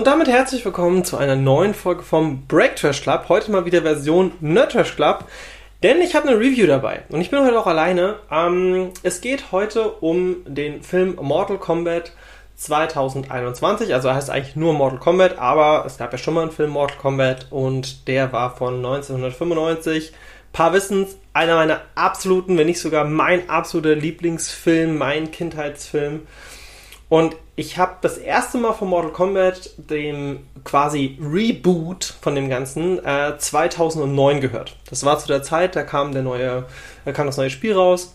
Und damit herzlich willkommen zu einer neuen Folge vom Break Trash Club. Heute mal wieder Version Nerd Trash Club. Denn ich habe eine Review dabei und ich bin heute auch alleine. Ähm, es geht heute um den Film Mortal Kombat 2021. Also heißt eigentlich nur Mortal Kombat, aber es gab ja schon mal einen Film Mortal Kombat und der war von 1995. Paar Wissens, einer meiner absoluten, wenn nicht sogar mein absoluter Lieblingsfilm, mein Kindheitsfilm. Und ich habe das erste Mal von Mortal Kombat, dem quasi Reboot von dem Ganzen, äh, 2009 gehört. Das war zu der Zeit, da kam der neue, da kam das neue Spiel raus.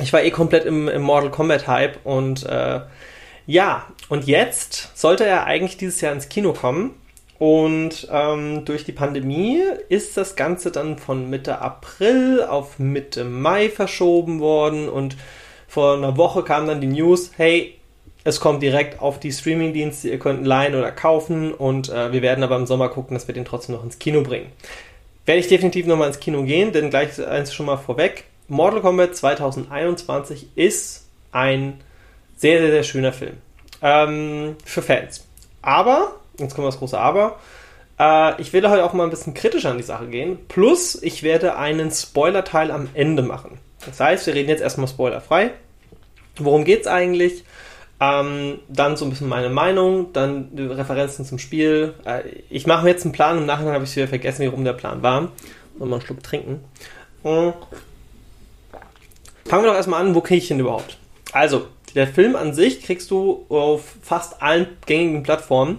Ich war eh komplett im, im Mortal Kombat Hype und äh, ja, und jetzt sollte er eigentlich dieses Jahr ins Kino kommen. Und ähm, durch die Pandemie ist das Ganze dann von Mitte April auf Mitte Mai verschoben worden. Und vor einer Woche kam dann die News, hey, es kommt direkt auf die Streaming-Dienste, ihr könnt leihen oder kaufen. Und äh, wir werden aber im Sommer gucken, dass wir den trotzdem noch ins Kino bringen. Werde ich definitiv nochmal ins Kino gehen, denn gleich eins schon mal vorweg. Mortal Kombat 2021 ist ein sehr, sehr, sehr schöner Film. Ähm, für Fans. Aber jetzt kommt das große Aber. Äh, ich werde heute auch mal ein bisschen kritischer an die Sache gehen. Plus, ich werde einen Spoiler-Teil am Ende machen. Das heißt, wir reden jetzt erstmal spoilerfrei. Worum geht es eigentlich? Ähm, dann so ein bisschen meine Meinung, dann Referenzen zum Spiel. Äh, ich mache mir jetzt einen Plan, im Nachhinein habe ich wieder vergessen, wie rum der Plan war. Und mal einen Schluck trinken. Und fangen wir doch erstmal an, wo kriege ich den überhaupt? Also, der Film an sich kriegst du auf fast allen gängigen Plattformen.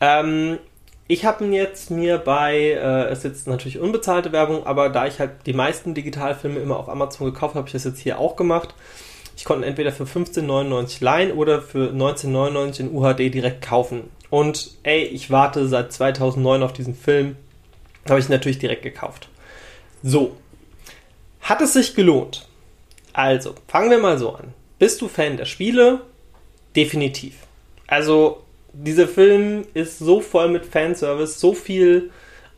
Ähm, ich habe ihn jetzt mir bei, äh, es ist jetzt natürlich unbezahlte Werbung, aber da ich halt die meisten Digitalfilme immer auf Amazon gekauft habe, habe ich das jetzt hier auch gemacht. Ich konnte entweder für 15,99 leihen oder für 19,99 in UHD direkt kaufen. Und ey, ich warte seit 2009 auf diesen Film. Habe ich natürlich direkt gekauft. So. Hat es sich gelohnt? Also, fangen wir mal so an. Bist du Fan der Spiele? Definitiv. Also, dieser Film ist so voll mit Fanservice, so viel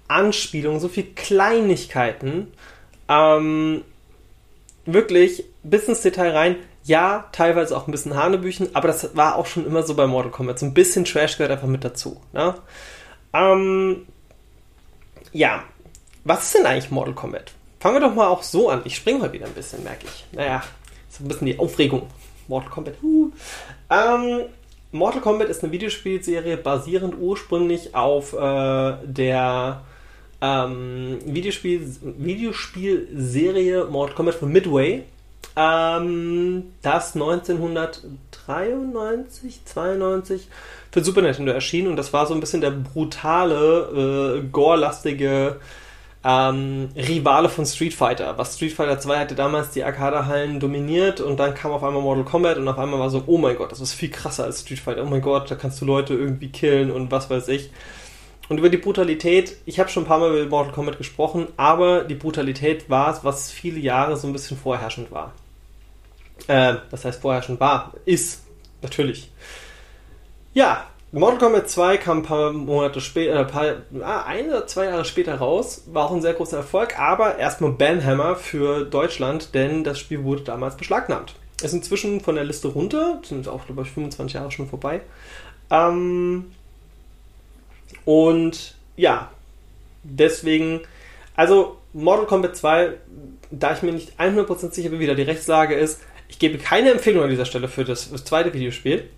Anspielung, so viel Kleinigkeiten. Ähm, wirklich bis ins Detail rein. Ja, teilweise auch ein bisschen Hanebüchen, aber das war auch schon immer so bei Mortal Kombat. So ein bisschen Trash gehört einfach mit dazu. Ne? Ähm, ja, was ist denn eigentlich Mortal Kombat? Fangen wir doch mal auch so an. Ich springe mal wieder ein bisschen, merke ich. Naja, so ein bisschen die Aufregung. Mortal Kombat. Uh. Ähm, Mortal Kombat ist eine Videospielserie basierend ursprünglich auf äh, der ähm, Videospiel, Videospielserie Mortal Kombat von Midway, ähm, das 1993, 92 für Super Nintendo erschien und das war so ein bisschen der brutale, äh, gore-lastige ähm, Rivale von Street Fighter. Was Street Fighter 2 hatte damals die Arcade-Hallen dominiert und dann kam auf einmal Mortal Kombat und auf einmal war so, oh mein Gott, das ist viel krasser als Street Fighter. Oh mein Gott, da kannst du Leute irgendwie killen und was weiß ich. Und über die Brutalität, ich habe schon ein paar Mal über Mortal Kombat gesprochen, aber die Brutalität war es, was viele Jahre so ein bisschen vorherrschend war. Äh, das heißt vorherrschend war, ist, natürlich. Ja, Mortal Kombat 2 kam ein paar Monate später, äh, paar, ah, ein oder zwei Jahre später raus, war auch ein sehr großer Erfolg, aber erstmal Banhammer für Deutschland, denn das Spiel wurde damals beschlagnahmt. Ist inzwischen von der Liste runter, sind auch, glaube ich, 25 Jahre schon vorbei. Ähm, und ja, deswegen, also Mortal Kombat 2, da ich mir nicht 100% sicher bin, wie da die Rechtslage ist, ich gebe keine Empfehlung an dieser Stelle für das, das zweite Videospiel.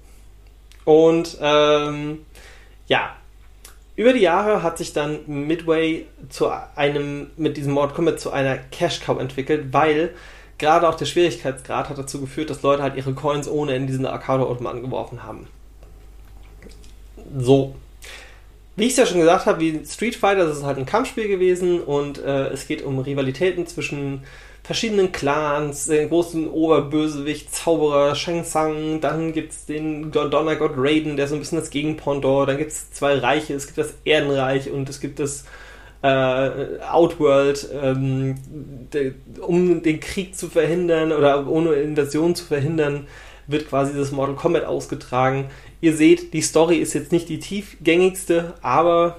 Und ähm, ja, über die Jahre hat sich dann Midway zu einem, mit diesem Mortal Kombat zu einer Cash Cow entwickelt, weil gerade auch der Schwierigkeitsgrad hat dazu geführt, dass Leute halt ihre Coins ohne in diesen Arcade-Automaten geworfen haben. So, wie ich es ja schon gesagt habe, wie Street Fighter, das ist halt ein Kampfspiel gewesen und äh, es geht um Rivalitäten zwischen verschiedenen Clans, den großen Oberbösewicht, Zauberer Shang Tsung, dann gibt es den Donnergott Raiden, der so ein bisschen das Gegenpendant, dann gibt es zwei Reiche, es gibt das Erdenreich und es gibt das äh, Outworld, ähm, de, um den Krieg zu verhindern oder ohne Invasion zu verhindern, wird quasi das Mortal Kombat ausgetragen. Ihr seht, die Story ist jetzt nicht die tiefgängigste, aber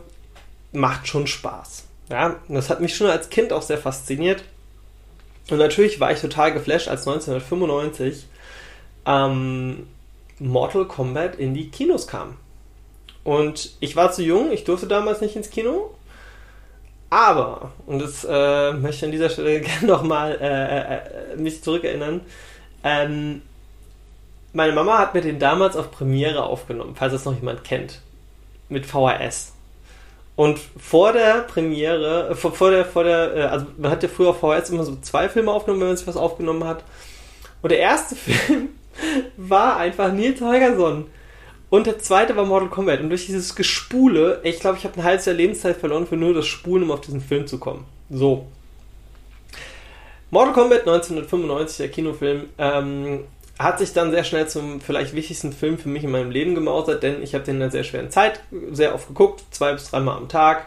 macht schon Spaß. Ja, das hat mich schon als Kind auch sehr fasziniert. Und natürlich war ich total geflasht, als 1995 ähm, Mortal Kombat in die Kinos kam. Und ich war zu jung, ich durfte damals nicht ins Kino. Aber, und das äh, möchte ich an dieser Stelle gerne nochmal äh, äh, mich zurückerinnern, ähm, meine Mama hat mir den damals auf Premiere aufgenommen, falls das noch jemand kennt. Mit VHS. Und vor der Premiere, vor, vor der, vor der, äh, also man hat ja früher auf VHS immer so zwei Filme aufgenommen, wenn man sich was aufgenommen hat. Und der erste Film war einfach Nils Holgersson. Und der zweite war Mortal Kombat. Und durch dieses Gespule, ich glaube, ich habe ein halbes Jahr Lebenszeit verloren für nur das Spulen, um auf diesen Film zu kommen. So. Mortal Kombat 1995, der Kinofilm, ähm, hat sich dann sehr schnell zum vielleicht wichtigsten Film für mich in meinem Leben gemausert, denn ich habe den in einer sehr schweren Zeit sehr oft geguckt, zwei bis dreimal am Tag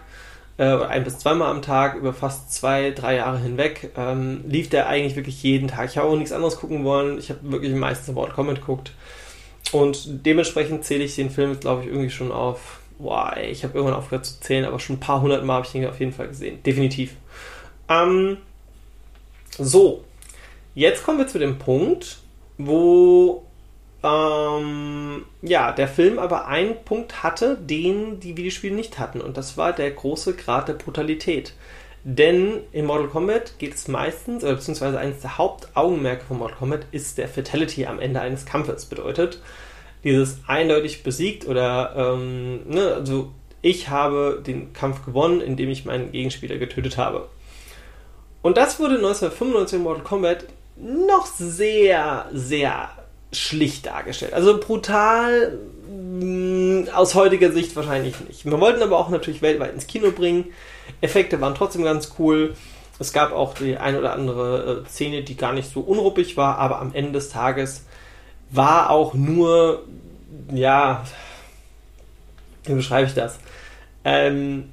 äh, ein bis zweimal am Tag über fast zwei, drei Jahre hinweg. Ähm, lief der eigentlich wirklich jeden Tag. Ich habe auch nichts anderes gucken wollen. Ich habe wirklich meistens Mortal Kombat geguckt. Und dementsprechend zähle ich den Film, glaube ich, irgendwie schon auf. Boah, ey, ich habe irgendwann aufgehört zu zählen, aber schon ein paar hundert Mal habe ich ihn auf jeden Fall gesehen. Definitiv. Ähm, so, jetzt kommen wir zu dem Punkt, wo ähm, ja, der Film aber einen Punkt hatte, den die Videospiele nicht hatten. Und das war der große Grad der Brutalität. Denn in Mortal Kombat geht es meistens, oder beziehungsweise eines der Hauptaugenmerke von Mortal Kombat ist der Fatality am Ende eines Kampfes. Bedeutet, dieses eindeutig besiegt oder, ähm, ne, also ich habe den Kampf gewonnen, indem ich meinen Gegenspieler getötet habe. Und das wurde 1995 in Mortal Kombat noch sehr, sehr schlicht dargestellt. Also brutal mh, mm, aus heutiger Sicht wahrscheinlich nicht. Wir wollten aber auch natürlich weltweit ins Kino bringen. Effekte waren trotzdem ganz cool. Es gab auch die ein oder andere äh, Szene, die gar nicht so unruppig war, aber am Ende des Tages war auch nur, ja, wie beschreibe ich das? Ähm,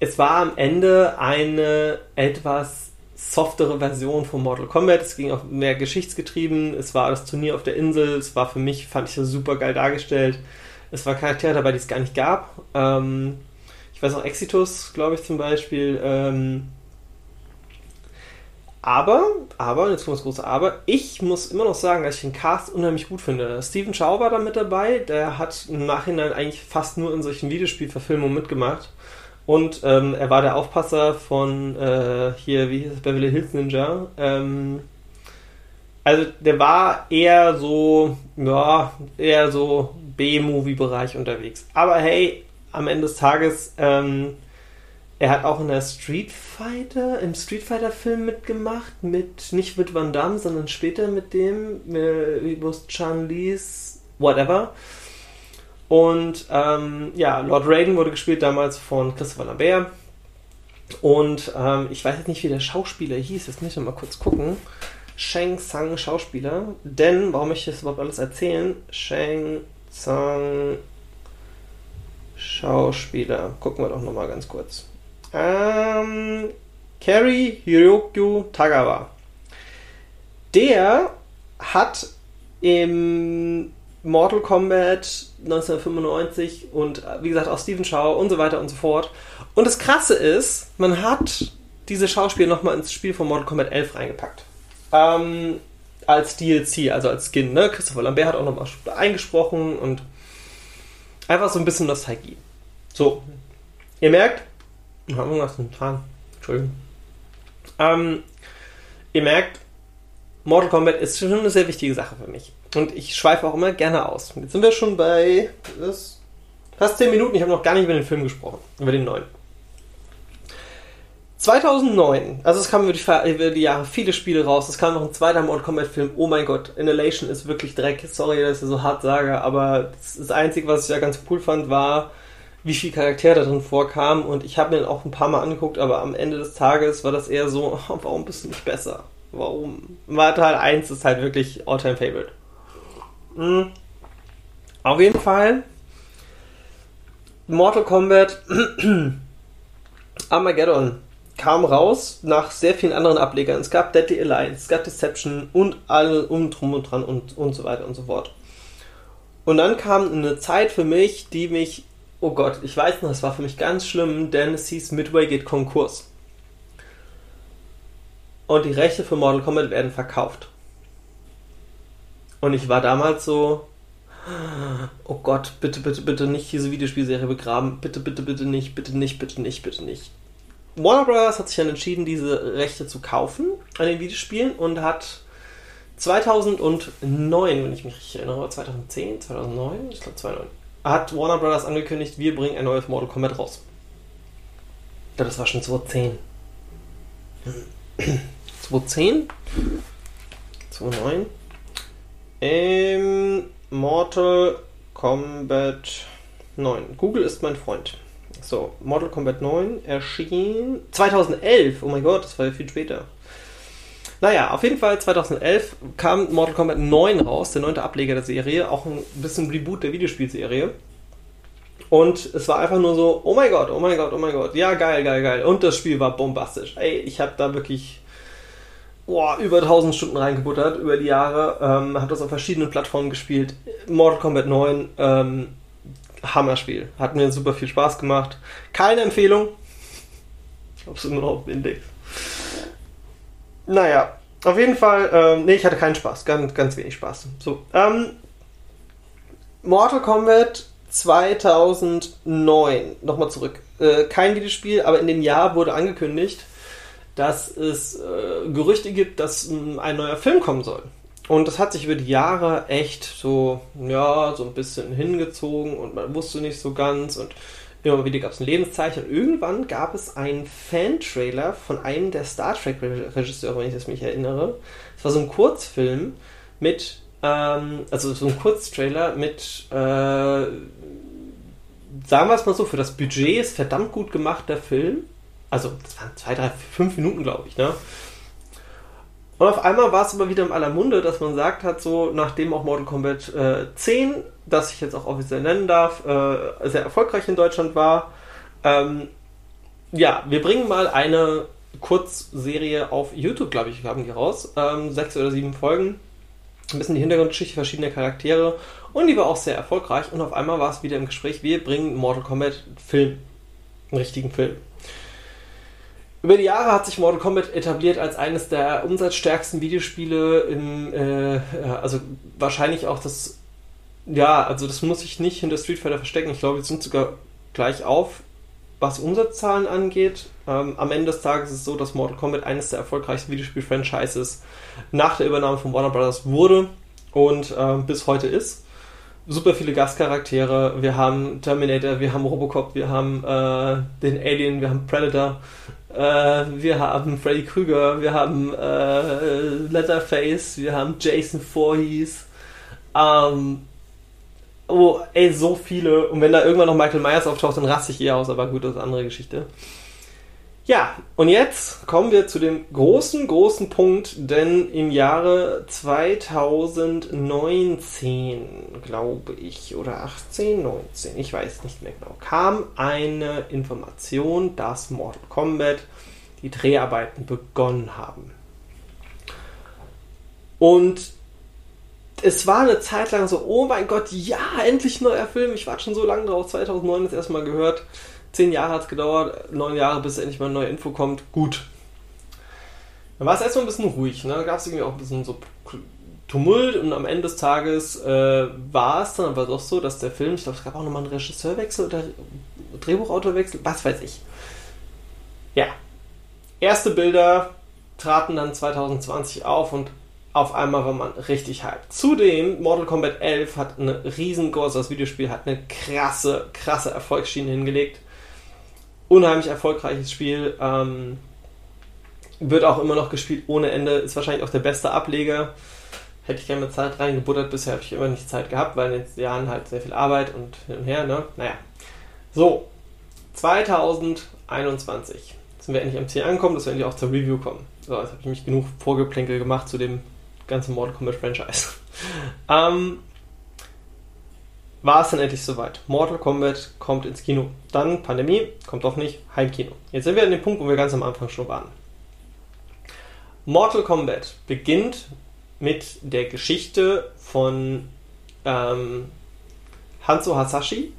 es war am Ende eine etwas softere Version von Mortal Kombat. Es ging auch mehr geschichtsgetrieben. Es war das Turnier auf der Insel. Es war für mich, fand ich das super geil dargestellt. Es war Charaktere dabei, die es gar nicht gab. Ähm, ich weiß auch Exitus, glaube ich zum Beispiel. Ähm, aber, aber, jetzt kommt das große Aber, ich muss immer noch sagen, dass ich den Cast unheimlich gut finde. Steven Chow war da mit dabei, der hat im Nachhinein eigentlich fast nur in solchen Videospielverfilmungen mitgemacht. Und ähm, er war der Aufpasser von äh, hier, wie hieß es, Beverly Hills Ninja. Ähm, also der war eher so, ja, eher so B-Movie-Bereich unterwegs. Aber hey, am Ende des Tages, ähm, er hat auch in der Street Fighter, im Street Fighter Film mitgemacht, mit, nicht mit Van Damme, sondern später mit dem, äh, Chan Lee's, whatever. Und ähm, ja, Lord Raiden wurde gespielt damals von Christopher Lambert. Und ähm, ich weiß jetzt nicht, wie der Schauspieler hieß. Jetzt muss ich mal kurz gucken. Shang Tsang Schauspieler. Denn, warum möchte ich das überhaupt alles erzählen? Shang Tsang Schauspieler. Gucken wir doch nochmal ganz kurz. Ähm, Kerry Hirokyu Tagawa. Der hat im Mortal Kombat 1995 und äh, wie gesagt auch Steven Shaw und so weiter und so fort. Und das Krasse ist, man hat diese Schauspieler nochmal ins Spiel von Mortal Kombat 11 reingepackt. Ähm, als DLC, also als Skin. Ne? Christopher Lambert hat auch nochmal eingesprochen und einfach so ein bisschen Nostalgie. So, ihr merkt, wir haben irgendwas Fahren. Entschuldigung. Ähm, ihr merkt, Mortal Kombat ist schon eine sehr wichtige Sache für mich. Und ich schweife auch immer gerne aus. Jetzt sind wir schon bei fast 10 Minuten. Ich habe noch gar nicht über den Film gesprochen, über den neuen. 2009, also es kamen über die, über die Jahre viele Spiele raus. Es kam noch ein zweiter Mortal Kombat Film. Oh mein Gott, Annihilation ist wirklich Dreck. Sorry, dass ich so hart sage, aber das Einzige, was ich ja ganz cool fand, war, wie viele Charaktere da drin vorkamen. Und ich habe mir den auch ein paar Mal angeguckt, aber am Ende des Tages war das eher so, warum bist du nicht besser? Warum? War Teil 1 ist halt wirklich All-Time Favorite. Mhm. Auf jeden Fall. Mortal Kombat Armageddon kam raus nach sehr vielen anderen Ablegern. Es gab Deadly Alliance, es gab Deception und alle um drum und dran und, und so weiter und so fort. Und dann kam eine Zeit für mich, die mich, oh Gott, ich weiß noch, es war für mich ganz schlimm, denn es hieß Midway geht Konkurs. Und die Rechte für Mortal Kombat werden verkauft. Und ich war damals so, Oh Gott, bitte, bitte, bitte nicht diese Videospielserie begraben. Bitte, bitte, bitte nicht, bitte nicht, bitte nicht, bitte nicht. Warner Bros. hat sich dann entschieden, diese Rechte zu kaufen an den Videospielen und hat 2009, wenn ich mich richtig erinnere, 2010, 2009, ich glaube 2009, hat Warner Bros. angekündigt, wir bringen ein neues Mortal Kombat raus. Das war schon 2010. 2010? 2009? Ähm, Mortal Kombat 9. Google ist mein Freund. So, Mortal Kombat 9 erschien 2011. Oh mein Gott, das war ja viel später. Naja, auf jeden Fall 2011 kam Mortal Kombat 9 raus, der neunte Ableger der Serie, auch ein bisschen Reboot der Videospielserie. Und es war einfach nur so, oh mein Gott, oh mein Gott, oh mein Gott, ja geil, geil, geil. Und das Spiel war bombastisch. Ey, ich habe da wirklich boah, über 1000 Stunden reingebuttert über die Jahre, ähm, habe das auf verschiedenen Plattformen gespielt. Mortal Kombat 9, ähm, Hammerspiel. Hat mir super viel Spaß gemacht. Keine Empfehlung. Ich habe es immer noch auf Index. Naja, auf jeden Fall, ähm, nee, ich hatte keinen Spaß. Ganz, ganz wenig Spaß. So, ähm, Mortal Kombat 2009. Nochmal zurück. Äh, kein Videospiel, aber in dem Jahr wurde angekündigt, dass es äh, Gerüchte gibt, dass ein neuer Film kommen soll. Und das hat sich über die Jahre echt so, ja, so ein bisschen hingezogen und man wusste nicht so ganz und immer wieder gab es ein Lebenszeichen. Und irgendwann gab es einen Fan-Trailer von einem der Star Trek-Regisseure, wenn ich das mich erinnere. Es war so ein Kurzfilm mit, ähm, also so ein Kurztrailer mit, äh, sagen wir es mal so, für das Budget ist verdammt gut gemacht der Film also, das waren zwei, drei, fünf Minuten, glaube ich, ne? Und auf einmal war es aber wieder im aller Munde, dass man sagt hat, so nachdem auch Mortal Kombat äh, 10, das ich jetzt auch offiziell nennen darf, äh, sehr erfolgreich in Deutschland war, ähm, ja, wir bringen mal eine Kurzserie auf YouTube, glaube ich, haben die raus. Ähm, sechs oder sieben Folgen. Ein bisschen die Hintergrundgeschichte verschiedener Charaktere. Und die war auch sehr erfolgreich. Und auf einmal war es wieder im Gespräch, wir bringen Mortal Kombat Film. Einen richtigen Film. Über die Jahre hat sich Mortal Kombat etabliert als eines der umsatzstärksten Videospiele im, äh, also wahrscheinlich auch das, ja, also das muss ich nicht hinter Street Fighter verstecken. Ich glaube, wir sind sogar gleich auf, was Umsatzzahlen angeht. Ähm, am Ende des Tages ist es so, dass Mortal Kombat eines der erfolgreichsten Videospiel-Franchises nach der Übernahme von Warner Bros. wurde und äh, bis heute ist super viele Gastcharaktere. Wir haben Terminator, wir haben Robocop, wir haben äh, den Alien, wir haben Predator, äh, wir haben Freddy Krüger, wir haben äh, Letterface, wir haben Jason Voorhees. Ähm, oh, ey, so viele. Und wenn da irgendwann noch Michael Myers auftaucht, dann raste ich eher aus, aber gut, das ist eine andere Geschichte. Ja, und jetzt kommen wir zu dem großen, großen Punkt, denn im Jahre 2019, glaube ich, oder 18, 19, ich weiß nicht mehr genau, kam eine Information, dass Mortal Kombat die Dreharbeiten begonnen haben. Und es war eine Zeit lang so, oh mein Gott, ja, endlich neuer Film. Ich warte schon so lange drauf, 2009 das erstmal gehört. Zehn Jahre hat es gedauert, neun Jahre, bis endlich mal eine neue Info kommt. Gut. Dann war es erstmal ein bisschen ruhig. Ne? Da gab es irgendwie auch ein bisschen so Tumult und am Ende des Tages äh, war es dann aber doch so, dass der Film, ich glaube, es gab auch nochmal einen Regisseurwechsel oder Drehbuchautorwechsel, was weiß ich. Ja. Erste Bilder traten dann 2020 auf und auf einmal war man richtig hyped. Zudem, Mortal Kombat 11 hat eine riesengroße, Videospiel hat eine krasse, krasse Erfolgsschiene hingelegt unheimlich erfolgreiches Spiel. Ähm, wird auch immer noch gespielt ohne Ende. Ist wahrscheinlich auch der beste Ableger. Hätte ich gerne mit Zeit reingebuttert. Bisher habe ich immer nicht Zeit gehabt, weil in den Jahren halt sehr viel Arbeit und hin und her. Ne? Naja. So, 2021 Jetzt sind wir endlich am Ziel angekommen, dass wir endlich auch zur Review kommen. So, jetzt habe ich mich genug Vorgeplänkel gemacht zu dem ganzen Mortal Kombat Franchise. ähm, war es dann endlich soweit. Mortal Kombat kommt ins Kino. Dann Pandemie, kommt doch nicht, Heimkino. Jetzt sind wir an dem Punkt, wo wir ganz am Anfang schon waren. Mortal Kombat beginnt mit der Geschichte von ähm, Hanzo Hasashi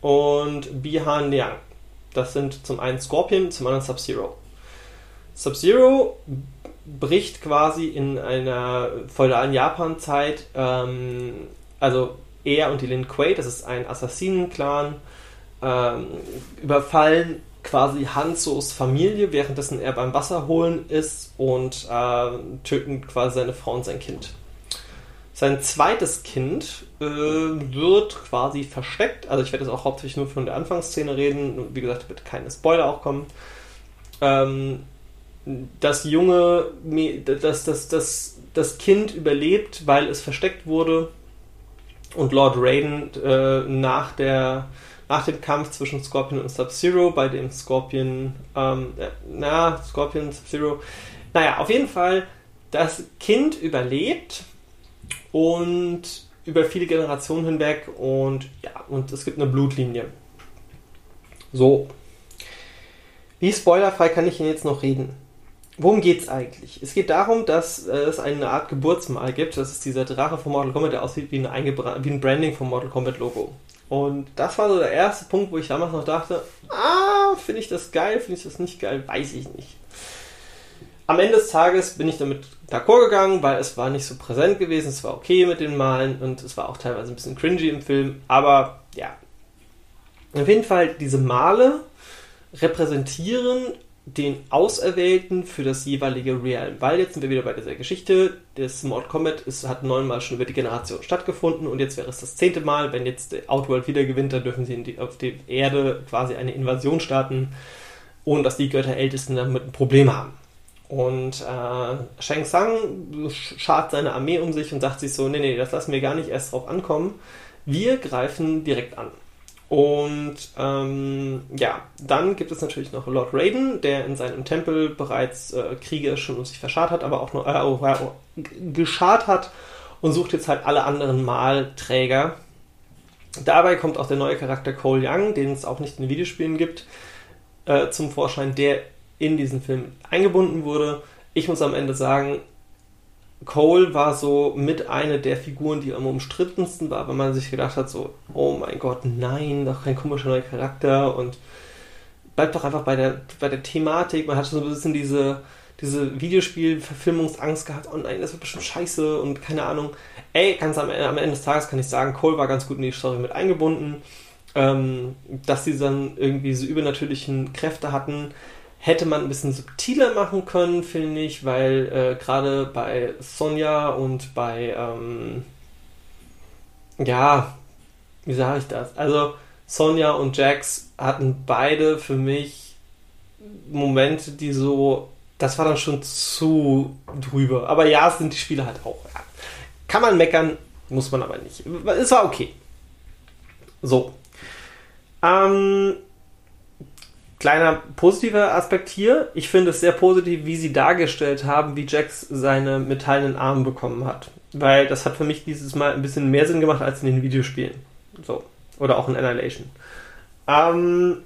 und Bihan Liang. Das sind zum einen Scorpion, zum anderen Sub-Zero. Sub-Zero bricht quasi in einer feudalen Japan-Zeit ähm, also er und die Lin Quaid, das ist ein Assassinen-Clan, ähm, überfallen quasi Hanzos Familie, währenddessen er beim Wasser holen ist und äh, töten quasi seine Frau und sein Kind. Sein zweites Kind äh, wird quasi versteckt. Also ich werde jetzt auch hauptsächlich nur von der Anfangsszene reden. Wie gesagt, bitte keine Spoiler auch kommen. Ähm, das junge, das, das, das, das Kind überlebt, weil es versteckt wurde und Lord Raiden äh, nach, der, nach dem Kampf zwischen Scorpion und Sub-Zero, bei dem Scorpion, ähm, äh, na, Scorpion, Sub-Zero, naja, auf jeden Fall, das Kind überlebt und über viele Generationen hinweg und ja, und es gibt eine Blutlinie. So. Wie spoilerfrei kann ich Ihnen jetzt noch reden? Worum geht es eigentlich? Es geht darum, dass äh, es eine Art Geburtsmal gibt. Das ist dieser Drache von Mortal Kombat, der aussieht wie, ein, wie ein Branding vom Mortal Kombat Logo. Und das war so der erste Punkt, wo ich damals noch dachte, ah, finde ich das geil, finde ich das nicht geil, weiß ich nicht. Am Ende des Tages bin ich damit d'accord gegangen, weil es war nicht so präsent gewesen, es war okay mit den Malen und es war auch teilweise ein bisschen cringy im Film, aber ja. Auf jeden Fall, diese Male repräsentieren den Auserwählten für das jeweilige Realm. Weil jetzt sind wir wieder bei dieser Geschichte. Das Mortal Kombat ist, hat neunmal schon über die Generation stattgefunden und jetzt wäre es das zehnte Mal. Wenn jetzt Outworld wieder gewinnt, dann dürfen sie die, auf die Erde quasi eine Invasion starten, ohne dass die Götterältesten damit ein Problem haben. Und äh, Shang Tsung schart seine Armee um sich und sagt sich so, nee, nee, das lassen wir gar nicht erst drauf ankommen. Wir greifen direkt an. Und ähm, ja, dann gibt es natürlich noch Lord Raiden, der in seinem Tempel bereits äh, Kriege schon um sich verschart hat, aber auch nur äh, oh, oh, geschart hat und sucht jetzt halt alle anderen Malträger. Dabei kommt auch der neue Charakter Cole Young, den es auch nicht in Videospielen gibt, äh, zum Vorschein, der in diesen Film eingebunden wurde. Ich muss am Ende sagen, Cole war so mit einer der Figuren, die am umstrittensten war, weil man sich gedacht hat, so, oh mein Gott, nein, doch kein komischer neuer Charakter und bleibt doch einfach bei der, bei der Thematik. Man hatte so ein bisschen diese, diese Videospiel-Verfilmungsangst gehabt, oh nein, das wird bestimmt scheiße und keine Ahnung. Ey, ganz am, am Ende des Tages kann ich sagen, Cole war ganz gut in die Story mit eingebunden. Ähm, dass sie dann irgendwie so übernatürlichen Kräfte hatten, hätte man ein bisschen subtiler machen können, finde ich, weil äh, gerade bei Sonja und bei, ähm, ja, wie sage ich das? Also Sonja und Jax hatten beide für mich Momente, die so, das war dann schon zu drüber. Aber ja, es sind die Spiele halt auch. Ja. Kann man meckern, muss man aber nicht. Es war okay. So. Ähm, Kleiner positiver Aspekt hier. Ich finde es sehr positiv, wie sie dargestellt haben, wie Jax seine metallenen Arme bekommen hat. Weil das hat für mich dieses Mal ein bisschen mehr Sinn gemacht als in den Videospielen. So. Oder auch in Annihilation. Ähm,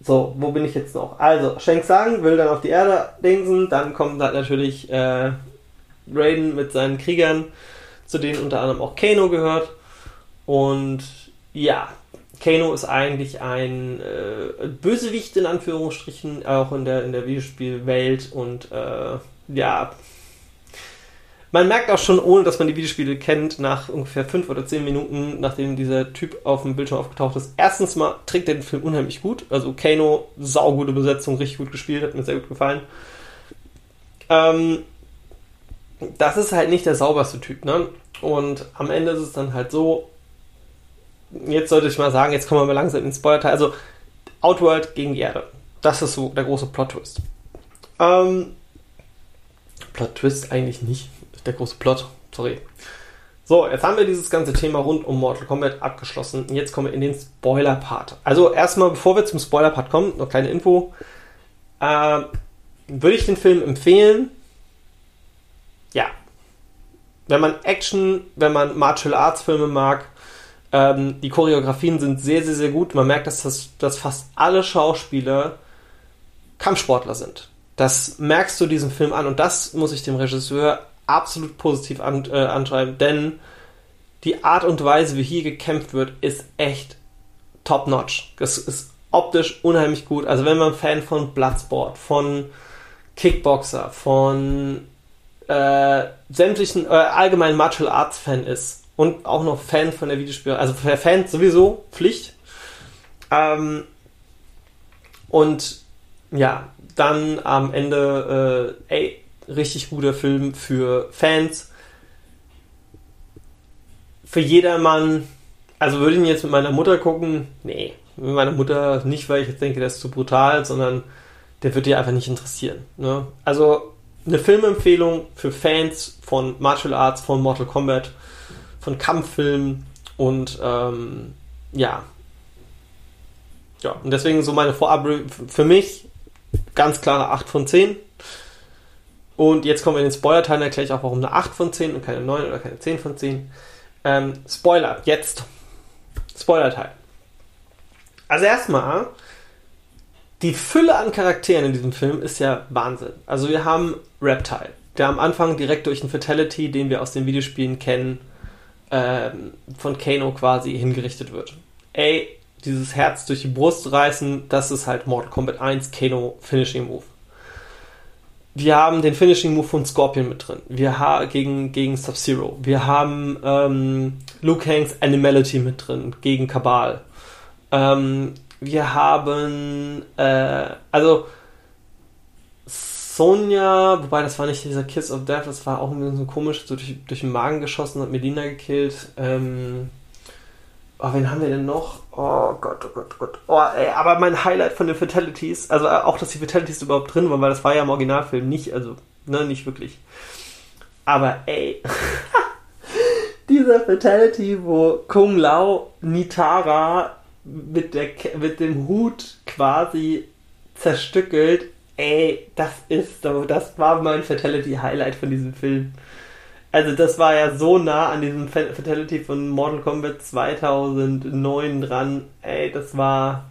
so, wo bin ich jetzt noch? Also, Shang Tsung will dann auf die Erde dingsen, dann kommt halt natürlich äh, Raiden mit seinen Kriegern, zu denen unter anderem auch Kano gehört. Und ja, Kano ist eigentlich ein äh, Bösewicht in Anführungsstrichen, auch in der, in der Videospielwelt und äh, ja. Man merkt auch schon, ohne dass man die Videospiele kennt, nach ungefähr fünf oder zehn Minuten, nachdem dieser Typ auf dem Bildschirm aufgetaucht ist, erstens mal trägt er den Film unheimlich gut. Also Kano, saugute Besetzung, richtig gut gespielt, hat mir sehr gut gefallen. Ähm, das ist halt nicht der sauberste Typ, ne? Und am Ende ist es dann halt so, jetzt sollte ich mal sagen, jetzt kommen wir mal langsam ins Spoiler-Teil. Also, Outworld gegen die Erde. Das ist so der große Plot-Twist. Ähm, Plot-Twist eigentlich nicht. Der große Plot. Sorry. So, jetzt haben wir dieses ganze Thema rund um Mortal Kombat abgeschlossen. Jetzt kommen wir in den Spoiler-Part. Also, erstmal, bevor wir zum Spoiler-Part kommen, noch kleine Info. Ähm, würde ich den Film empfehlen? Ja. Wenn man Action, wenn man Martial Arts Filme mag, ähm, die Choreografien sind sehr, sehr, sehr gut. Man merkt, dass, das, dass fast alle Schauspieler Kampfsportler sind. Das merkst du diesem Film an und das muss ich dem Regisseur absolut positiv an, äh, anschreiben, denn die Art und Weise, wie hier gekämpft wird, ist echt top-notch. Das ist optisch unheimlich gut. Also wenn man Fan von Bloodsport, von Kickboxer, von äh, sämtlichen äh, allgemeinen Martial Arts Fan ist, und auch noch Fan von der Videospiele, also Fans sowieso Pflicht. Ähm, und ja, dann am Ende, äh, ey, richtig guter Film für Fans. Für jedermann, also würde ich ihn jetzt mit meiner Mutter gucken? Nee, mit meiner Mutter nicht, weil ich jetzt denke, der ist zu brutal, sondern der wird dir einfach nicht interessieren. Ne? Also eine Filmempfehlung für Fans von Martial Arts, von Mortal Kombat, von Kampffilmen und ähm, ja. Ja, und deswegen so meine Vorab für mich ganz klare 8 von 10. Und jetzt kommen wir in den Spoiler-Teil, erkläre ich auch, warum eine 8 von 10 und keine 9 oder keine 10 von 10. Ähm, Spoiler, jetzt. Spoiler-Teil. Also erstmal, die Fülle an Charakteren in diesem Film ist ja Wahnsinn. Also wir haben Reptile, der am Anfang direkt durch einen Fatality, den wir aus den Videospielen kennen, ähm, von Kano quasi hingerichtet wird. Ey, dieses Herz durch die Brust reißen, das ist halt Mortal Kombat 1 Kano Finishing Move. Wir haben den Finishing Move von Scorpion mit drin. Wir haben gegen, gegen Sub-Zero. Wir haben ähm, Luke Hanks Animality mit drin gegen Kabal. Ähm, wir haben, äh, also Sonja, wobei das war nicht dieser Kiss of Death, das war auch ein bisschen komisch, so durch, durch den Magen geschossen, hat Melina gekillt. Ähm, oh, wen haben wir denn noch? Oh Gott, oh Gott, oh Gott. Oh, ey, aber mein Highlight von den Fatalities, also äh, auch, dass die Fatalities überhaupt drin waren, weil das war ja im Originalfilm nicht, also, ne, nicht wirklich. Aber ey, dieser Fatality, wo Kung Lao Nitara mit, der, mit dem Hut quasi zerstückelt. Ey, das ist so, das war mein Fatality-Highlight von diesem Film. Also das war ja so nah an diesem Fatality von Mortal Kombat 2009 dran. Ey, das war...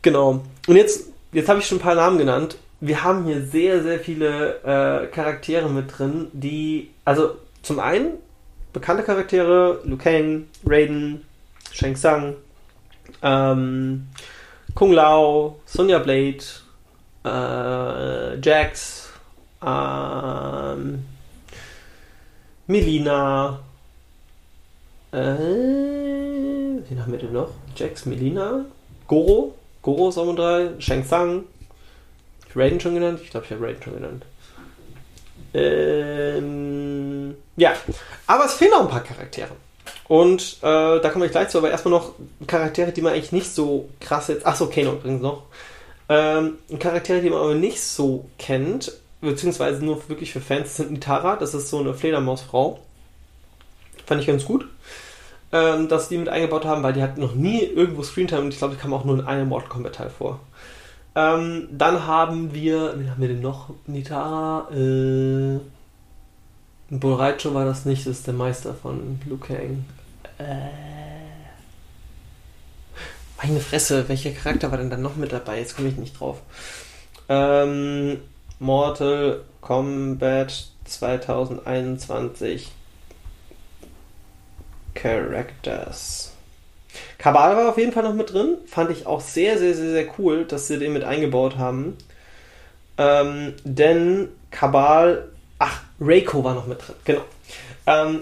Genau. Und jetzt, jetzt habe ich schon ein paar Namen genannt. Wir haben hier sehr, sehr viele äh, Charaktere mit drin, die... Also zum einen bekannte Charaktere, Liu Kang, Raiden, Shang Tsung, ähm, Kung Lao, Sonja Blade, äh, Jax, ähm, Melina, äh, wen haben wir denn noch? Jax, Melina, Goro, Goro ist auch mit drei, Shang Tsung, Raiden schon genannt? Ich glaube, ich habe Raiden schon genannt. Ähm, ja, aber es fehlen noch ein paar Charaktere. Und äh, da komme ich gleich zu, aber erstmal noch Charaktere, die man eigentlich nicht so krass jetzt. Achso, Kano übrigens noch. Ähm, Charaktere, die man aber nicht so kennt, beziehungsweise nur wirklich für Fans, sind Nitara. Das ist so eine Fledermausfrau. Fand ich ganz gut, ähm, dass die mit eingebaut haben, weil die hat noch nie irgendwo Screentime und ich glaube, die kam auch nur in einem Mortal Kombat Teil vor. Ähm, dann haben wir, wen haben wir denn noch? Nitara, äh, Boraicho war das nicht, das ist der Meister von Liu Kang. Äh. Meine Fresse, welcher Charakter war denn dann noch mit dabei? Jetzt komme ich nicht drauf. Ähm, Mortal Kombat 2021 Characters. Kabal war auf jeden Fall noch mit drin. Fand ich auch sehr, sehr, sehr, sehr cool, dass sie den mit eingebaut haben. Ähm, denn Kabal Ach, Reiko war noch mit drin, genau. Ähm,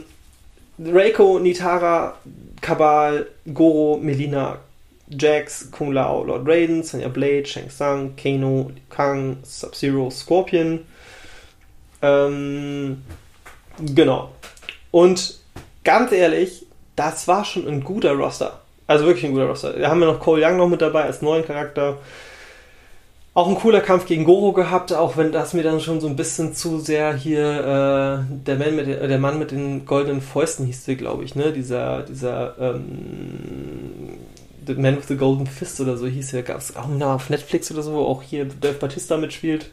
Reiko, Nitara, Kabal, Goro, Melina, Jax, Kung Lao, Lord Raiden, Sanya Blade, Shang Tsung, Kano, Kang, Sub-Zero, Scorpion. Ähm, genau. Und ganz ehrlich, das war schon ein guter Roster. Also wirklich ein guter Roster. Da haben wir noch Cole Young noch mit dabei als neuen Charakter. Auch ein cooler Kampf gegen Goro gehabt, auch wenn das mir dann schon so ein bisschen zu sehr hier äh, der, Mann mit den, der Mann mit den goldenen Fäusten hieß glaube ich, ne? Dieser, dieser ähm, The Man with the Golden Fist oder so hieß er, gab es auch mal auf Netflix oder so, wo auch hier Dave Batista mitspielt.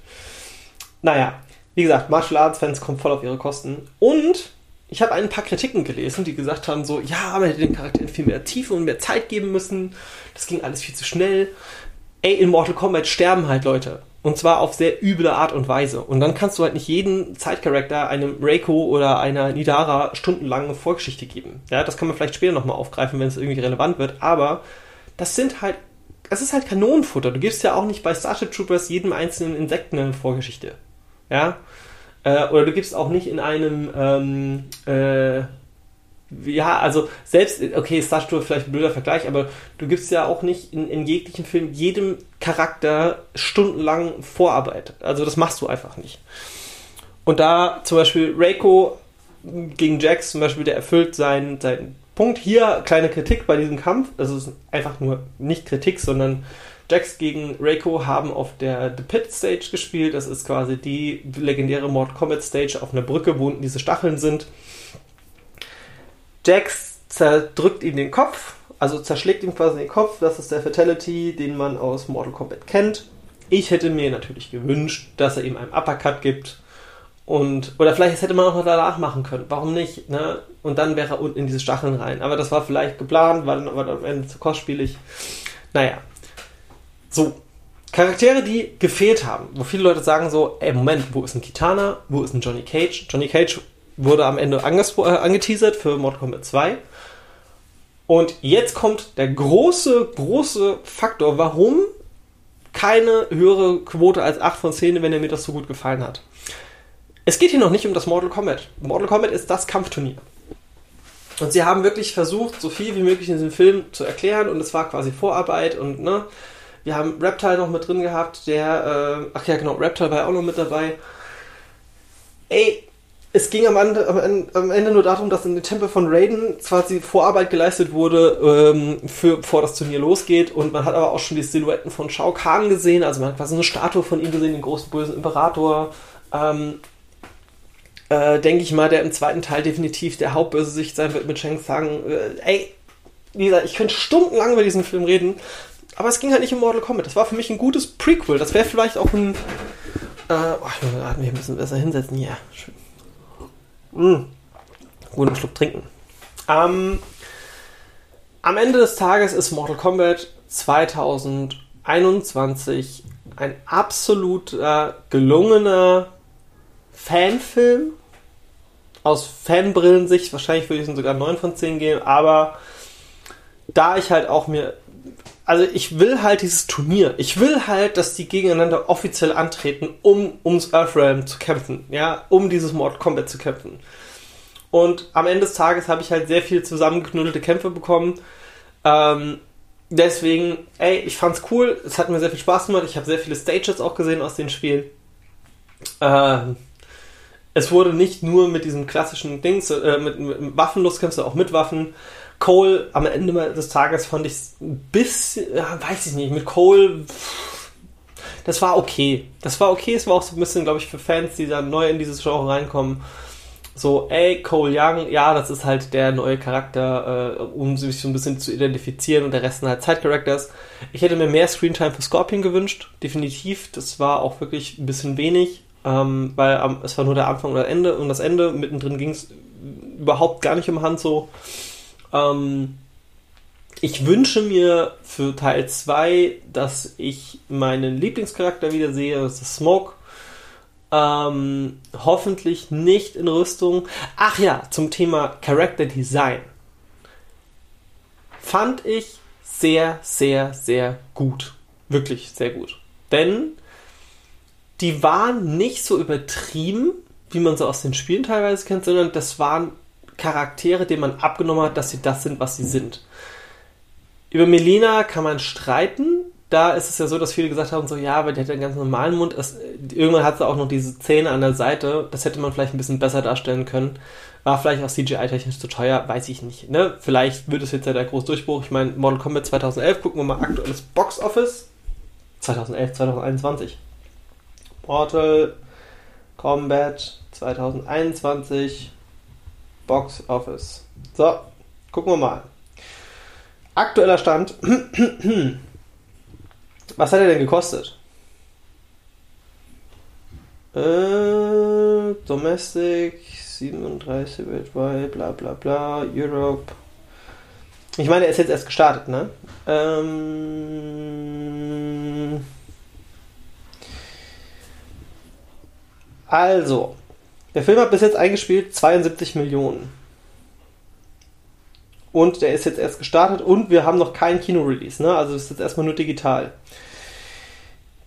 Naja, wie gesagt, Martial Arts Fans kommen voll auf ihre Kosten. Und ich habe ein paar Kritiken gelesen, die gesagt haben, so, ja, man hätte den Charakteren viel mehr Tiefe und mehr Zeit geben müssen. Das ging alles viel zu schnell ey, in Mortal Kombat sterben halt Leute. Und zwar auf sehr üble Art und Weise. Und dann kannst du halt nicht jeden Zeitcharakter einem Reiko oder einer Nidara stundenlange Vorgeschichte geben. Ja, das kann man vielleicht später nochmal aufgreifen, wenn es irgendwie relevant wird. Aber das sind halt, es ist halt Kanonenfutter. Du gibst ja auch nicht bei Starship Troopers jedem einzelnen Insekten eine Vorgeschichte. Ja, äh, oder du gibst auch nicht in einem, ähm, äh, ja, also selbst, okay, Starship vielleicht ein blöder Vergleich, aber du gibst ja auch nicht in, in jeglichen Film jedem Charakter stundenlang Vorarbeit. Also das machst du einfach nicht. Und da zum Beispiel Reiko gegen Jax zum Beispiel, der erfüllt seinen, seinen Punkt. Hier kleine Kritik bei diesem Kampf. Also es ist einfach nur nicht Kritik, sondern Jax gegen Reiko haben auf der The Pit Stage gespielt. Das ist quasi die legendäre Mortal Kombat Stage auf einer Brücke, wo unten diese Stacheln sind. Jax zerdrückt ihm den Kopf, also zerschlägt ihm quasi den Kopf. Das ist der Fatality, den man aus Mortal Kombat kennt. Ich hätte mir natürlich gewünscht, dass er ihm einen Uppercut gibt. Und, oder vielleicht hätte man auch noch danach machen können. Warum nicht? Ne? Und dann wäre er unten in diese Stacheln rein. Aber das war vielleicht geplant, war dann aber am Ende zu kostspielig. Naja. So. Charaktere, die gefehlt haben, wo viele Leute sagen so, ey, Moment, wo ist ein Kitana? Wo ist ein Johnny Cage? Johnny Cage wurde am Ende äh, angeteasert für Mortal Kombat 2. Und jetzt kommt der große, große Faktor, warum keine höhere Quote als 8 von 10, wenn er mir das so gut gefallen hat. Es geht hier noch nicht um das Mortal Kombat. Mortal Kombat ist das Kampfturnier. Und sie haben wirklich versucht, so viel wie möglich in diesem Film zu erklären und es war quasi Vorarbeit und ne, wir haben Reptile noch mit drin gehabt, der, äh, ach ja genau, Reptile war auch noch mit dabei. Ey, es ging am Ende, am Ende, nur darum, dass in den Tempel von Raiden quasi Vorarbeit geleistet wurde, ähm, für, bevor das Turnier losgeht. Und man hat aber auch schon die Silhouetten von Shao Kahn gesehen. Also man hat quasi eine Statue von ihm gesehen, den großen bösen Imperator. Ähm, äh, Denke ich mal, der im zweiten Teil definitiv der Hauptbösewicht sein wird mit Shang Tsung. Äh, ey, gesagt, ich könnte stundenlang über diesen Film reden. Aber es ging halt nicht um Mortal Kombat. Das war für mich ein gutes Prequel. Das wäre vielleicht auch ein. Äh, oh, ich muss mich ein bisschen besser hinsetzen hier. Schön. Mmh. Guten Schluck trinken. Ähm, am Ende des Tages ist Mortal Kombat 2021 ein absolut äh, gelungener Fanfilm. Aus Fanbrillensicht, wahrscheinlich würde ich sogar 9 von 10 geben, aber da ich halt auch mir also ich will halt dieses Turnier. Ich will halt, dass die gegeneinander offiziell antreten, um ums Earthrealm zu kämpfen, ja, um dieses Mortal Kombat zu kämpfen. Und am Ende des Tages habe ich halt sehr viel zusammengeknuddelte Kämpfe bekommen. Ähm, deswegen, ey, ich fand's cool. Es hat mir sehr viel Spaß gemacht. Ich habe sehr viele Stages auch gesehen aus den Spielen. Ähm, es wurde nicht nur mit diesem klassischen Dings, äh, mit, mit du auch mit Waffen. Cole am Ende des Tages fand ich ein bisschen, weiß ich nicht, mit Cole, das war okay. Das war okay, es war auch so ein bisschen, glaube ich, für Fans, die da neu in dieses Genre reinkommen. So, ey, Cole Young, ja, das ist halt der neue Charakter, äh, um sich so ein bisschen zu identifizieren und der Rest sind halt Side-Characters. Ich hätte mir mehr Screentime für Scorpion gewünscht, definitiv. Das war auch wirklich ein bisschen wenig, ähm, weil ähm, es war nur der Anfang oder Ende und das Ende, mittendrin ging es überhaupt gar nicht um Hand so. Ähm, ich wünsche mir für Teil 2, dass ich meinen Lieblingscharakter wieder sehe, das ist Smoke. Ähm, hoffentlich nicht in Rüstung. Ach ja, zum Thema Character Design. Fand ich sehr, sehr, sehr gut. Wirklich sehr gut. Denn die waren nicht so übertrieben, wie man sie aus den Spielen teilweise kennt, sondern das waren Charaktere, denen man abgenommen hat, dass sie das sind, was sie sind. Über Melina kann man streiten. Da ist es ja so, dass viele gesagt haben, so ja, aber die hat einen ganz normalen Mund. Es, irgendwann hat sie auch noch diese Zähne an der Seite. Das hätte man vielleicht ein bisschen besser darstellen können. War vielleicht auch CGI-technisch zu teuer, weiß ich nicht. Ne? Vielleicht wird es jetzt ja der große Durchbruch. Ich meine, Mortal Kombat 2011, gucken wir mal aktuelles Box Office. 2011, 2021. Mortal Kombat 2021 Box Office. So, gucken wir mal. Aktueller Stand. Was hat er denn gekostet? Äh, Domestic 37 weltweit, bla bla bla, Europe. Ich meine, er ist jetzt erst gestartet, ne? Ähm, also, der Film hat bis jetzt eingespielt 72 Millionen. Und der ist jetzt erst gestartet und wir haben noch kein Kino-Release, ne? Also ist jetzt erstmal nur digital.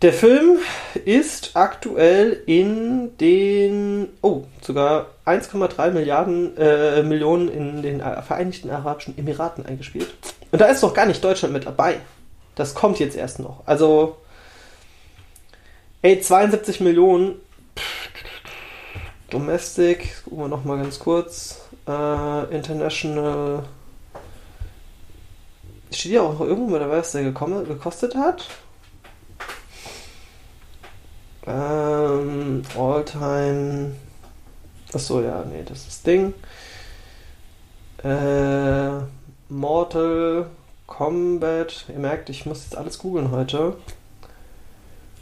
Der Film ist aktuell in den, oh, sogar 1,3 Milliarden äh, Millionen in den Vereinigten Arabischen Emiraten eingespielt. Und da ist noch gar nicht Deutschland mit dabei. Das kommt jetzt erst noch. Also, ey, 72 Millionen. Domestic, gucken wir nochmal ganz kurz. Äh, international. Steht ja auch irgendwo dabei, was der gekommen, gekostet hat? Ähm, Alltime. Achso, ja, nee, das ist das Ding. Äh, Mortal Kombat. Ihr merkt, ich muss jetzt alles googeln heute.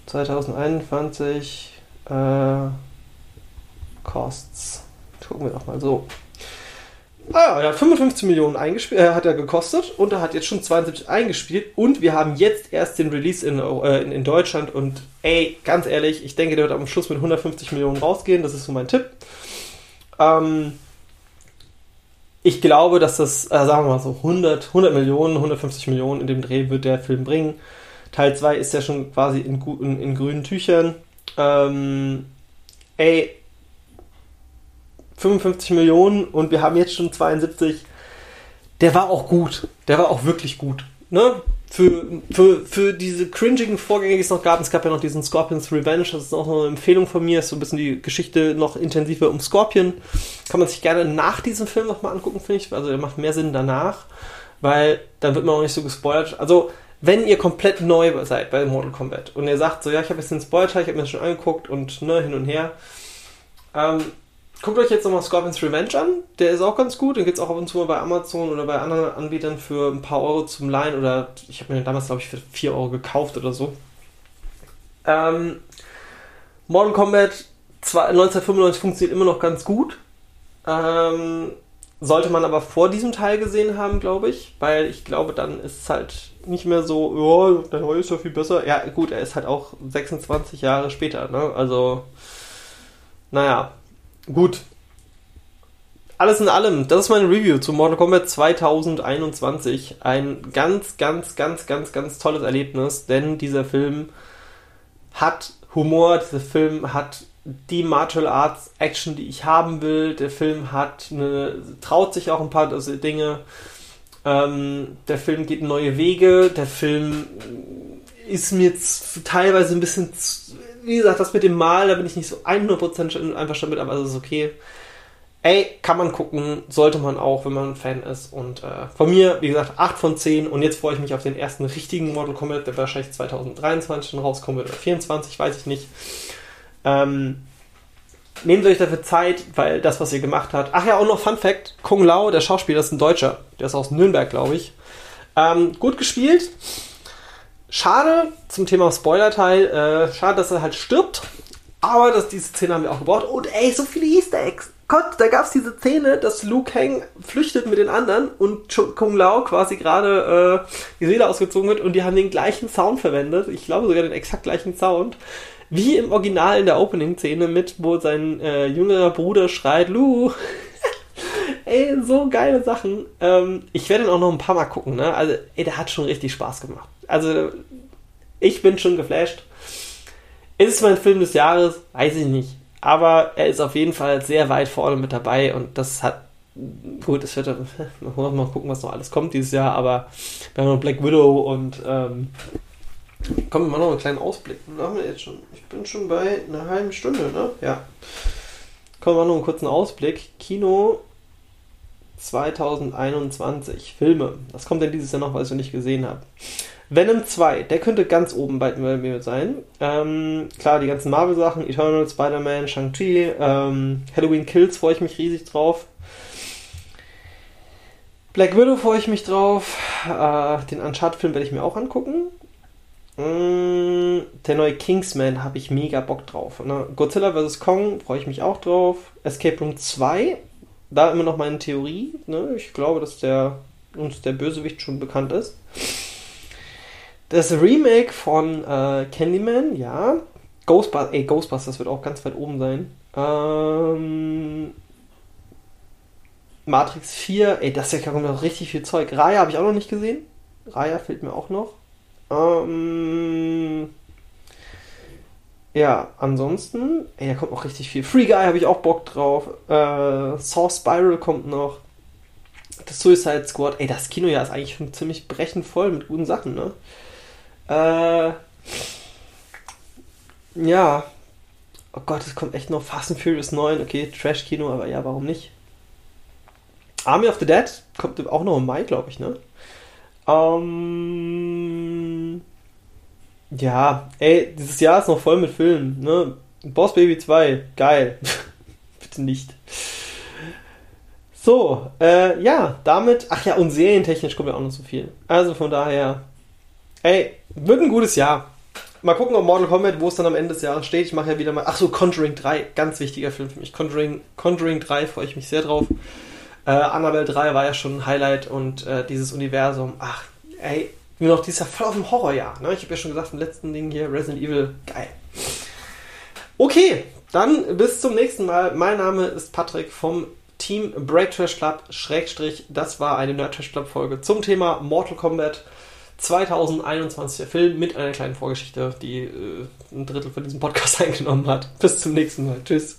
2021 äh, Costs. Gucken wir doch mal so. Ah, er hat 55 Millionen eingespielt, äh, hat er gekostet und er hat jetzt schon 72 eingespielt und wir haben jetzt erst den Release in, äh, in, in, Deutschland und ey, ganz ehrlich, ich denke, der wird am Schluss mit 150 Millionen rausgehen, das ist so mein Tipp. Ähm, ich glaube, dass das, äh, sagen wir mal so, 100, 100 Millionen, 150 Millionen in dem Dreh wird der Film bringen. Teil 2 ist ja schon quasi in, in, in grünen Tüchern. Ähm, ey, 55 Millionen und wir haben jetzt schon 72. Der war auch gut. Der war auch wirklich gut. Ne? Für, für, für diese cringigen Vorgänge, die es noch gab, es gab ja noch diesen Scorpions Revenge, das ist auch eine Empfehlung von mir, ist so ein bisschen die Geschichte noch intensiver um Scorpion. Kann man sich gerne nach diesem Film nochmal angucken, finde ich. Also der macht mehr Sinn danach, weil dann wird man auch nicht so gespoilert. Also, wenn ihr komplett neu seid bei Mortal Kombat und ihr sagt so, ja, ich habe jetzt den Spoiler, ich habe mir das schon angeguckt und ne, hin und her, ähm, Guckt euch jetzt nochmal Scorpions Revenge an. Der ist auch ganz gut. Den gibt es auch ab und zu mal bei Amazon oder bei anderen Anbietern für ein paar Euro zum Leihen. Oder ich habe mir den damals, glaube ich, für 4 Euro gekauft oder so. Ähm, Mortal Kombat 1995 funktioniert immer noch ganz gut. Ähm, sollte man aber vor diesem Teil gesehen haben, glaube ich. Weil ich glaube, dann ist es halt nicht mehr so, ja, der neue ist ja viel besser. Ja, gut, er ist halt auch 26 Jahre später. Ne? Also, naja Gut. Alles in allem, das ist meine Review zu Mortal Kombat 2021. Ein ganz, ganz, ganz, ganz, ganz tolles Erlebnis, denn dieser Film hat Humor, dieser Film hat die Martial Arts Action, die ich haben will. Der Film hat eine, traut sich auch ein paar Dinge. Ähm, der Film geht neue Wege. Der Film ist mir teilweise ein bisschen wie gesagt, das mit dem Mal, da bin ich nicht so 100% einverstanden mit, aber es ist okay. Ey, kann man gucken, sollte man auch, wenn man ein Fan ist. Und äh, von mir, wie gesagt, 8 von 10. Und jetzt freue ich mich auf den ersten richtigen Mortal Kombat, der wahrscheinlich 2023 schon rauskommen wird oder 2024, weiß ich nicht. Ähm, nehmt euch dafür Zeit, weil das, was ihr gemacht habt. Ach ja, auch noch Fun Fact: Kung Lao, der Schauspieler, ist ein Deutscher. Der ist aus Nürnberg, glaube ich. Ähm, gut gespielt. Schade zum Thema Spoiler-Teil, äh, schade, dass er halt stirbt. Aber das, diese Szene haben wir auch gebraucht. Und ey, so viele Easter Eggs. Gott, da gab es diese Szene, dass Liu Kang flüchtet mit den anderen und Kung Lao quasi gerade äh, die Seele ausgezogen wird und die haben den gleichen Sound verwendet. Ich glaube sogar den exakt gleichen Sound. Wie im Original in der Opening-Szene mit, wo sein äh, jüngerer Bruder schreit, Lu. Ey, so geile Sachen. Ähm, ich werde ihn auch noch ein paar Mal gucken, ne? Also, ey, der hat schon richtig Spaß gemacht. Also, ich bin schon geflasht. Ist es mein Film des Jahres? Weiß ich nicht. Aber er ist auf jeden Fall sehr weit vorne mit dabei und das hat. Gut, es wird mal gucken, was noch alles kommt dieses Jahr, aber wir haben noch Black Widow und ähm, Komm, wir machen noch einen kleinen Ausblick. Was haben wir jetzt schon? Ich bin schon bei einer halben Stunde, ne? Ja. Kommen wir noch einen kurzen Ausblick. Kino 2021. Filme. Was kommt denn dieses Jahr noch, was ich noch nicht gesehen habe? Venom 2, der könnte ganz oben bei mir sein. Ähm, klar, die ganzen Marvel-Sachen, Eternal, Spider-Man, Shang-Chi, ähm, Halloween Kills freue ich mich riesig drauf. Black Widow freue ich mich drauf. Äh, den Uncharted-Film werde ich mir auch angucken. Mm, der neue Kingsman habe ich mega Bock drauf. Ne? Godzilla vs. Kong freue ich mich auch drauf. Escape Room 2, da immer noch meine Theorie. Ne? Ich glaube, dass der uns der Bösewicht schon bekannt ist. Das Remake von äh, Candyman, ja. Ghostbusters, ey, Ghostbusters wird auch ganz weit oben sein. Ähm, Matrix 4, ey, das ist ja noch richtig viel Zeug. Raya habe ich auch noch nicht gesehen. Raya fehlt mir auch noch. Ähm, ja, ansonsten, ey, da kommt noch richtig viel. Free Guy habe ich auch Bock drauf. Äh, Saw Spiral kommt noch. Das Suicide Squad. Ey, das Kinojahr ist eigentlich schon ziemlich brechend voll mit guten Sachen, ne? Äh, ja. Oh Gott, es kommt echt noch Fast and Furious 9. Okay, Trash-Kino, aber ja, warum nicht? Army of the Dead kommt auch noch im Mai, glaube ich, ne? Ähm, ja, ey, dieses Jahr ist noch voll mit Filmen, ne? Boss Baby 2, geil. Bitte nicht. So, äh, ja, damit, ach ja, und serientechnisch kommt ja auch noch so viel. Also von daher, ey, wird ein gutes Jahr. Mal gucken, ob Mortal Kombat, wo es dann am Ende des Jahres steht. Ich mache ja wieder mal, ach so, Conjuring 3, ganz wichtiger Film für mich. Conjuring, Conjuring 3 freue ich mich sehr drauf. Äh, Annabelle 3 war ja schon ein Highlight und äh, dieses Universum, ach, ey, nur noch dieses Jahr voll auf dem Horrorjahr. Ne? Ich habe ja schon gesagt, im letzten Ding hier, Resident Evil, geil. Okay, dann bis zum nächsten Mal. Mein Name ist Patrick vom Team Break Trash Club, Schrägstrich, das war eine Nerd Trash Club Folge zum Thema Mortal Kombat 2021 Film mit einer kleinen Vorgeschichte, die äh, ein Drittel von diesem Podcast eingenommen hat. Bis zum nächsten Mal. Tschüss.